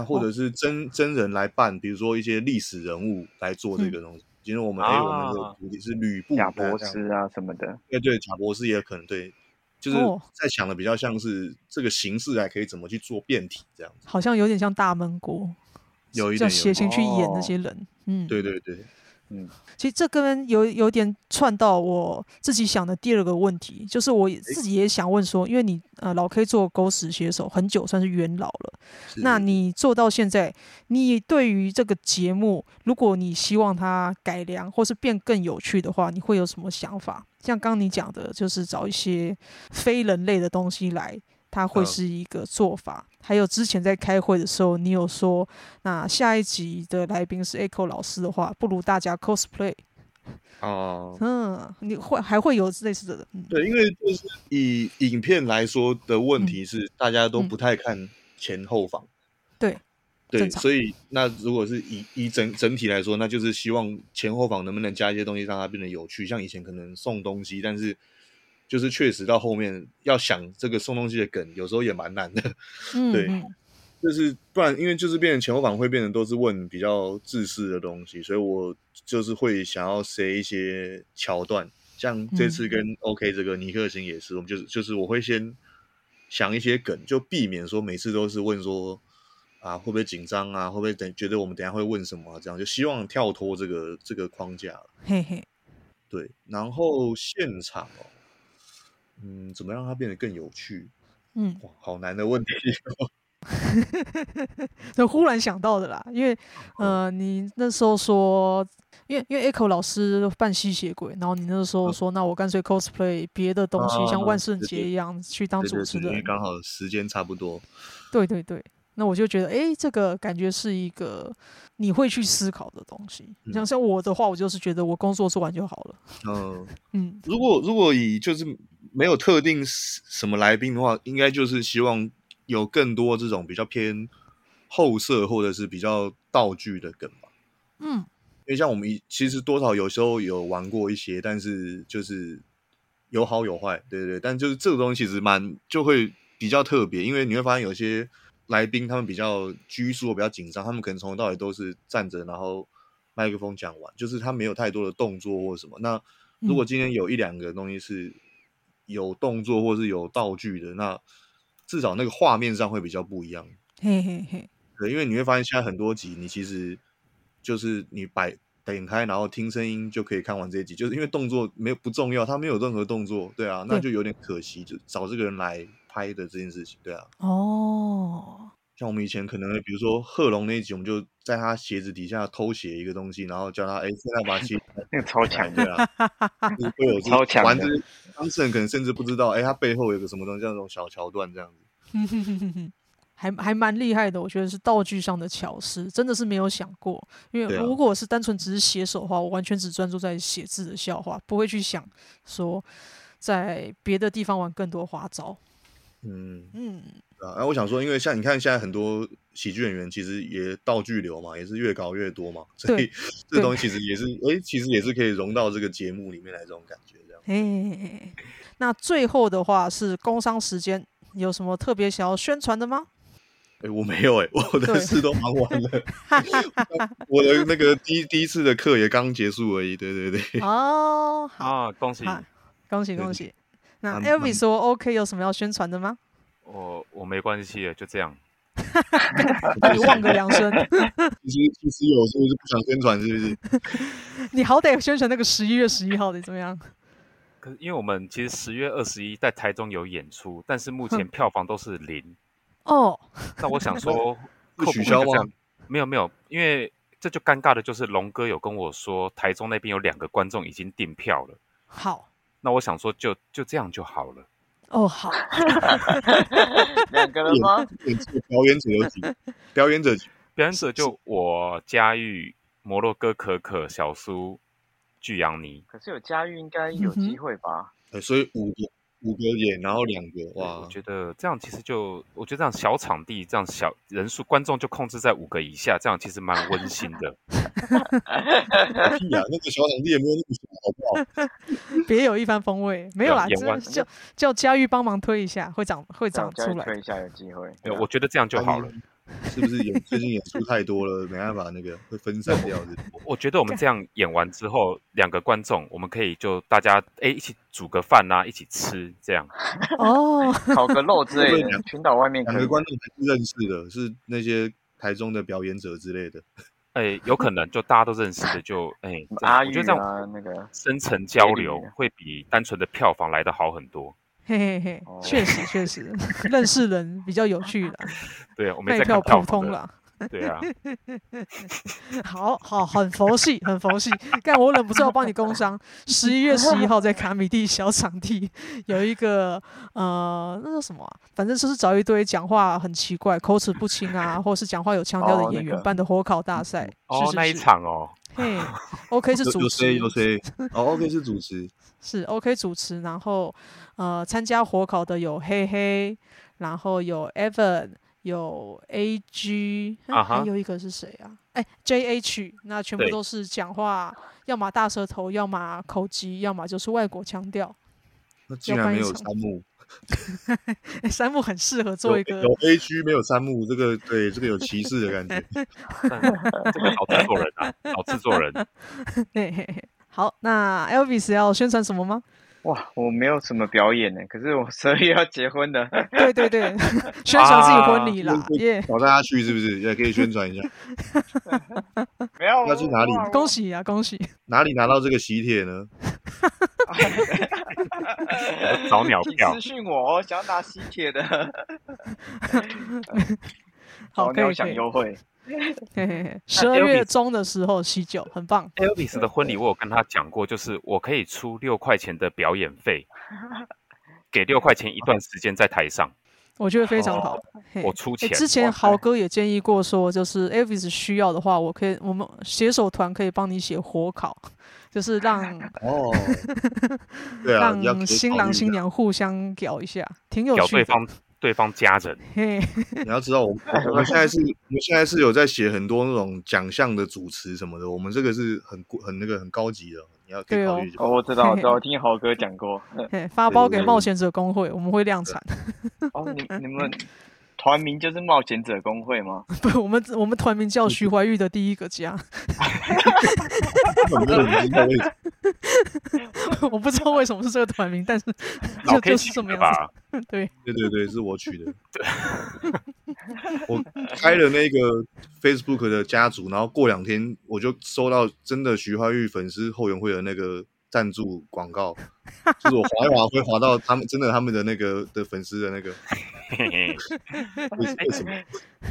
啊，或者是真真人来扮，比如说一些历史人物来做这个东西。嗯因为我们哎、啊，我们的主题是吕布、贾博士啊什么的，对对，贾博士也可能对，就是在想的比较像是这个形式还可以怎么去做变体这样子，好像有点像大闷锅，有一点写信去演那些人，哦、嗯，对对对。嗯，其实这跟有有点串到我自己想的第二个问题，就是我自己也想问说，因为你呃老 K 做狗屎写手很久，算是元老了，那你做到现在，你对于这个节目，如果你希望它改良或是变更有趣的话，你会有什么想法？像刚刚你讲的，就是找一些非人类的东西来。它会是一个做法，嗯，还有之前在开会的时候，你有说，那下一集的来宾是 Echo 老师的话，不如大家 cosplay。哦，嗯，你会还会有类似的？对，因为就是以影片来说的问题是，大家都不太看前后房。对，嗯，对，所以那如果是以以整整体来说，那就是希望前后房能不能加一些东西，让它变得有趣。像以前可能送东西，但是。就是确实到后面要想这个送东西的梗，有时候也蛮难的。嗯，对，就是不然，因为就是变成前后访会变成都是问比较自私的东西，所以我就是会想要塞一些桥段，像这次跟 OK 这个尼克星也是，我们就是就是我会先想一些梗，就避免说每次都是问说啊会不会紧张啊，会不会等觉得我们等下会问什么啊，这样就希望跳脱这个这个框架。嘿嘿，对，然后现场哦。嗯，怎么让它变得更有趣？嗯，哇，好难的问题。就忽然想到的啦，因为呃，你那时候说，因为因为 Echo 老师扮吸血鬼，然后你那时候说，嗯、那我干脆 cosplay 别的东西，啊、像万圣节一样去当主持人，因为刚好时间差不多。对对对，那我就觉得，哎，这个感觉是一个你会去思考的东西。你、嗯、像像我的话，我就是觉得我工作做完就好了。嗯 嗯，如果如果以就是。没有特定什么来宾的话，应该就是希望有更多这种比较偏后设或者是比较道具的梗吧。嗯，因为像我们其实多少有时候有玩过一些，但是就是有好有坏，对对对。但就是这个东西其实蛮就会比较特别，因为你会发现有些来宾他们比较拘束，比较紧张，他们可能从头到尾都是站着，然后麦克风讲完，就是他没有太多的动作或什么。那如果今天有一两个东西是。有动作或是有道具的，那至少那个画面上会比较不一样。嘿嘿嘿，对，因为你会发现现在很多集，你其实就是你摆点开，然后听声音就可以看完这一集，就是因为动作没有不重要，他没有任何动作，对啊，那就有点可惜，就找这个人来拍的这件事情，对啊。哦。像我们以前可能，比如说贺龙那一集，我们就在他鞋子底下偷写一个东西，然后叫他哎，现在把鞋 那个超强的啊，会有超强的，当事人可能甚至不知道，哎，他背后有个什么东西，像这种小桥段这样子，还还蛮厉害的。我觉得是道具上的巧思，真的是没有想过。因为如果是单纯只是写手的话，我完全只专注在写字的笑话，不会去想说在别的地方玩更多花招。嗯嗯。啊，然后我想说，因为像你看，现在很多喜剧演员其实也道具流嘛，也是越搞越多嘛，所以 这东西其实也是，哎，其实也是可以融到这个节目里面来，这种感觉这样。那最后的话是工商时间，有什么特别想要宣传的吗？哎，我没有哎，我的事都忙完了，我的那个第一第一次的课也刚结束而已，对对对。哦，好，啊，恭喜，恭喜恭喜。那 Elvis 说 OK，有什么要宣传的吗？我我没关系的，就这样。你望个良声。其实其实有时候是不想宣传，是不是？你好歹宣传那个十一月十一号的怎么样？可是因为我们其实十月二十一在台中有演出，但是目前票房都是零。哦。那我想说，不取消吗？没有没有，因为这就尴尬的就是龙哥有跟我说，台中那边有两个观众已经订票了。好。那我想说就，就就这样就好了。哦，好 两个人吗？表演者有几个？表演者，表演者就我佳玉、摩洛哥可可、小苏、巨阳尼。可是有佳玉应该有机会吧？哎，所以五个。五个演，然后两个哇！我觉得这样其实就，我觉得这样小场地，这样小人数，观众就控制在五个以下，这样其实蛮温馨的。屁啊，那个小场地也没有那么小，好不好？别有一番风味，没有啦，叫叫嘉玉帮忙推一下，会长会长出来，推一下有机会。对，我觉得这样就好了。是不是演最近演出太多了，没办法那个会分散掉的？我觉得我们这样演完之后，两个观众我们可以就大家哎一起煮个饭啊，一起吃这样。哦，烤个肉之类的，群岛外面两个观众还是认识的，是那些台中的表演者之类的。哎，有可能就大家都认识的，就哎，阿玉啊那个深层交流会比单纯的票房来的好很多。嘿嘿嘿，确实确实，认识人比较有趣 的。对啊，我们卖票普通了。对啊，好好很佛系，很佛系。但我忍不住要帮你工商，十一月十一号在卡米蒂小场地有一个呃，那叫什么啊？反正就是找一堆讲话很奇怪、口齿不清啊，或是讲话有腔调的演员办的火烤大赛。哦，那一场哦。嘿，OK 是主持，有谁？有谁？哦，OK 是主持。是 OK 主持，然后呃，参加火烤的有嘿嘿，然后有 Evan，有 AG，啊、还有一个是谁啊？哎，JH，那全部都是讲话，要么大舌头，要么口吃，要么就是外国腔调。那竟然没有三木，三木很适合做一个。有，A 区没有三木，这个对这个有歧视的感觉。这个好制作人啊，好制作人。嘿嘿嘿。好，那 Elvis 要宣传什么吗？哇，我没有什么表演呢，可是我 十二月要结婚的。对对对，宣传自己婚礼啦，耶！找大家去是不是？也可以宣传一下。没有，要去哪里？恭喜啊，恭喜！哪里拿到这个喜帖呢？找鸟票。私讯我，想要拿喜帖的。好，鸟享优惠。十二月中的时候喜酒很棒。Elvis 的婚礼我有跟他讲过，就是我可以出六块钱的表演费，给六块钱一段时间在台上，我觉得非常好。哦、我出钱。之前豪哥也建议过说，就是 Elvis 需要的话，我可以我们写手团可以帮你写火烤，就是让哦，让新郎新娘互相搞一下，挺有趣的。对方家人，你要知道，我我们现在是，我们现在是有在写很多那种奖项的主持什么的，我们这个是很很那个很高级的，你要可以考虑一下。哦，我知道，我知道，我听豪哥讲过，发包给冒险者工会，我们会量产。哦，你你们。团名就是冒险者工会吗？不，我们我们团名叫徐怀钰的第一个家。我不知道为什么是这个团名，但是就就是这么样。对对对对，是我取的。我开了那个 Facebook 的家族，然后过两天我就收到真的徐怀钰粉丝后援会的那个。赞助广告，就是我滑一滑会滑到他们真的他们的那个的粉丝的那个。为什么？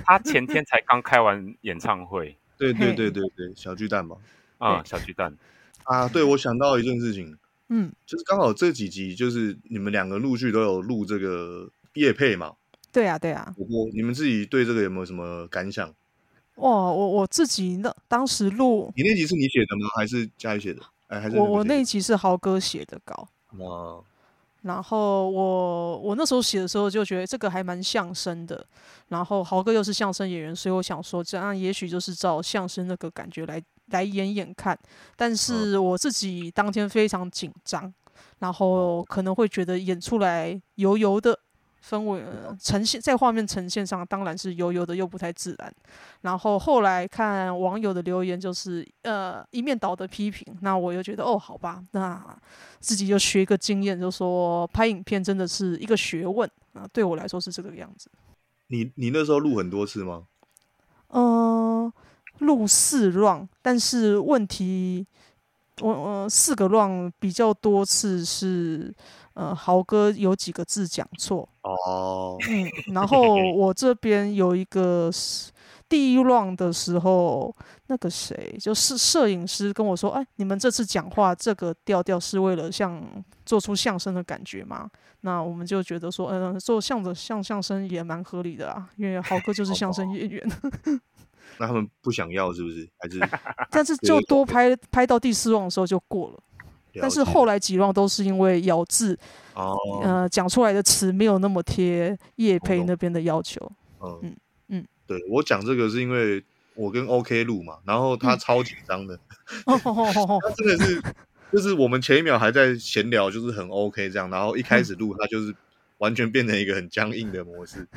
他前天才刚开完演唱会。对对对对对，小巨蛋嘛。啊，小巨蛋。啊，对，我想到一件事情。嗯，就是刚好这几集就是你们两个陆续都有录这个业配嘛。对啊，对啊。不过你们自己对这个有没有什么感想？哇，我我自己那当时录，你那集是你写的吗？还是佳怡写的？哎、还是我我那一集是豪哥写的稿，哇然后我我那时候写的时候就觉得这个还蛮相声的，然后豪哥又是相声演员，所以我想说这样也许就是照相声那个感觉来来演演看，但是我自己当天非常紧张，然后可能会觉得演出来油油的。氛围呈现在画面呈现上当然是油油的又不太自然，然后后来看网友的留言就是呃一面倒的批评，那我又觉得哦好吧，那自己就学一个经验，就说拍影片真的是一个学问啊，对我来说是这个样子。你你那时候录很多次吗？嗯、呃，录四 run，但是问题我呃四个 run 比较多次是。呃，豪哥有几个字讲错哦，嗯，然后我这边有一个是第一 round 的时候，那个谁就是摄影师跟我说：“哎，你们这次讲话这个调调是为了像做出相声的感觉吗？”那我们就觉得说，嗯，做相的像相声也蛮合理的啊，因为豪哥就是相声演员。那他们不想要是不是？还是？但是就多拍拍到第四 round 的时候就过了。了但是后来几 round 都是因为咬字，哦、呃，讲出来的词没有那么贴叶培那边的要求。嗯嗯嗯，对我讲这个是因为我跟 OK 录嘛，然后他超紧张的，嗯、他真的是，就是我们前一秒还在闲聊，就是很 OK 这样，然后一开始录他就是完全变成一个很僵硬的模式。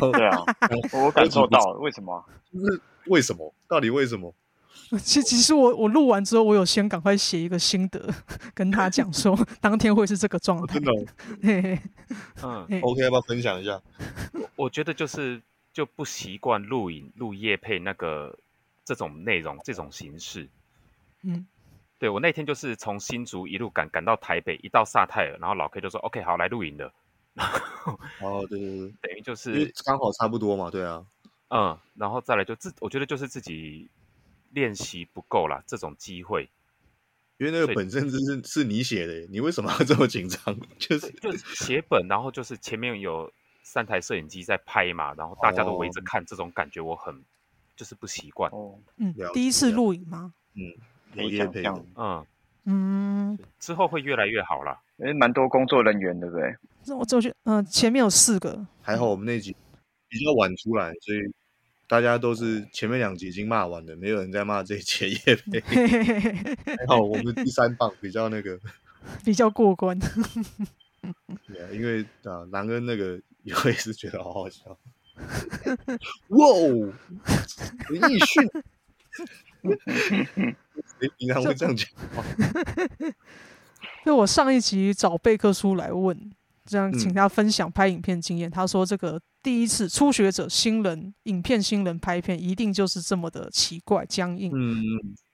对啊，我感受到了，为什么？就是为什么？到底为什么？其其实我我录完之后，我有先赶快写一个心得，跟他讲说当天会是这个状态。真的，嘿嘿嗯，OK，要不要分享一下？我我觉得就是就不习惯录影录夜配那个这种内容这种形式。嗯，对我那天就是从新竹一路赶赶到台北，一到萨泰尔，然后老 K 就说 OK 好来录影的。哦，对对对，等于就是刚好差不多嘛，对啊。嗯，然后再来就自我觉得就是自己。练习不够啦，这种机会，因为那个本身就是是你写的，你为什么要这么紧张？就是就是写本，然后就是前面有三台摄影机在拍嘛，然后大家都围着看，这种感觉我很就是不习惯。哦，嗯，第一次录影吗？嗯，有点这样。嗯嗯，之后会越来越好啦。诶，蛮多工作人员，对不对？那我就去，嗯，前面有四个，还好我们那集比较晚出来，所以。大家都是前面两集已经骂完了，没有人在骂这一节业配。还好我们第三棒比较那个，比较过关。对啊，因为啊，南恩那个也会是觉得好好笑。哇哦，李易迅，你平常会这样讲话？就我上一集找贝克书来问。这样，请他分享拍影片经验。嗯、他说：“这个第一次初学者、新人、影片新人拍片，一定就是这么的奇怪、僵硬。嗯，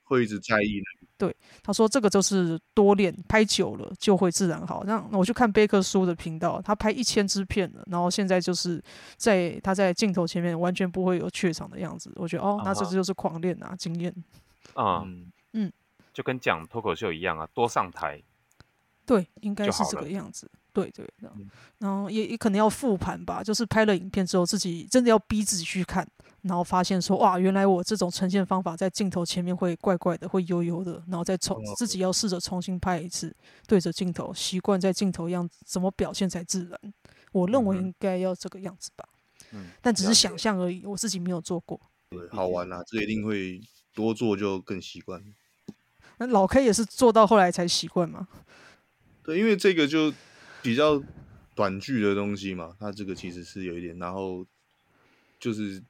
会一直在意。对，他说这个就是多练，拍久了就会自然好。那我去看贝克书的频道，他拍一千支片了，然后现在就是在他在镜头前面完全不会有怯场的样子。我觉得哦，那这就是狂练啊，经验。啊，就跟讲脱口秀一样啊，多上台。对，应该是这个样子。”对对，然后也也可能要复盘吧，就是拍了影片之后，自己真的要逼自己去看，然后发现说哇，原来我这种呈现方法在镜头前面会怪怪的，会悠悠的，然后再重自己要试着重新拍一次，对着镜头，习惯在镜头样子怎么表现才自然。我认为应该要这个样子吧，嗯，但只是想象而已，我自己没有做过。对，好玩啊，这一定会多做就更习惯。那老 K 也是做到后来才习惯嘛？对，因为这个就。比较短剧的东西嘛，它这个其实是有一点，然后就是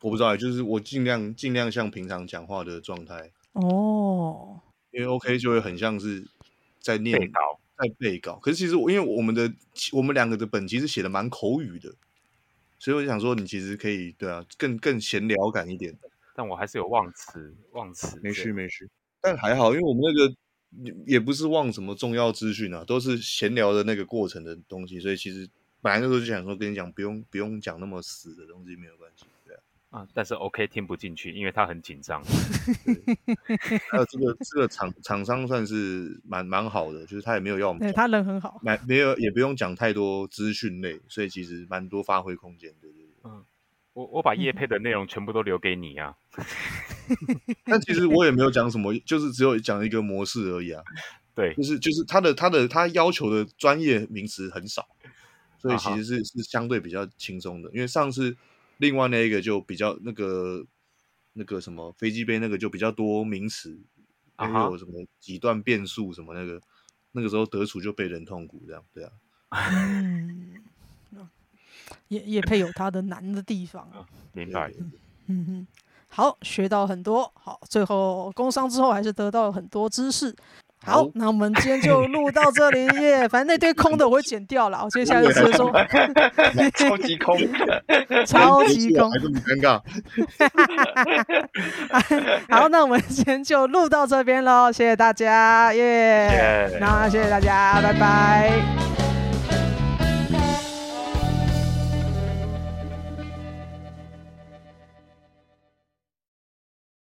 我不知道，就是我尽量尽量像平常讲话的状态哦，因为 OK 就会很像是在念背稿，在背稿。可是其实我因为我们的我们两个的本其实写的蛮口语的，所以我想说你其实可以对啊，更更闲聊感一点。但我还是有忘词，忘词，没事没事，但还好，因为我们那个。也不是忘什么重要资讯啊，都是闲聊的那个过程的东西，所以其实本来那时候就想说跟你讲，不用不用讲那么死的东西，没有关系，对啊。啊，但是 OK 听不进去，因为他很紧张。还有这个这个厂厂商算是蛮蛮好的，就是他也没有要我们，对他人很好，没没有也不用讲太多资讯类，所以其实蛮多发挥空间，对对对。嗯。我我把叶配的内容全部都留给你啊，但其实我也没有讲什么，就是只有讲一个模式而已啊。对，就是就是他的他的他要求的专业名词很少，所以其实是是相对比较轻松的。因为上次另外那一个就比较那个那个什么飞机杯那个就比较多名词，还有什么几段变数什么那个，那个时候得出就被人痛苦这样，对啊。也也配有它的难的地方，明白。嗯哼，好，学到很多。好，最后工伤之后还是得到了很多知识。好，好那我们今天就录到这里耶。反正那堆空的我会剪掉了。我接下来就是说，超级空，超级空，还这么尴尬。好，那我们今天就录到这边喽。谢谢大家，耶、yeah！那谢谢大家，拜拜。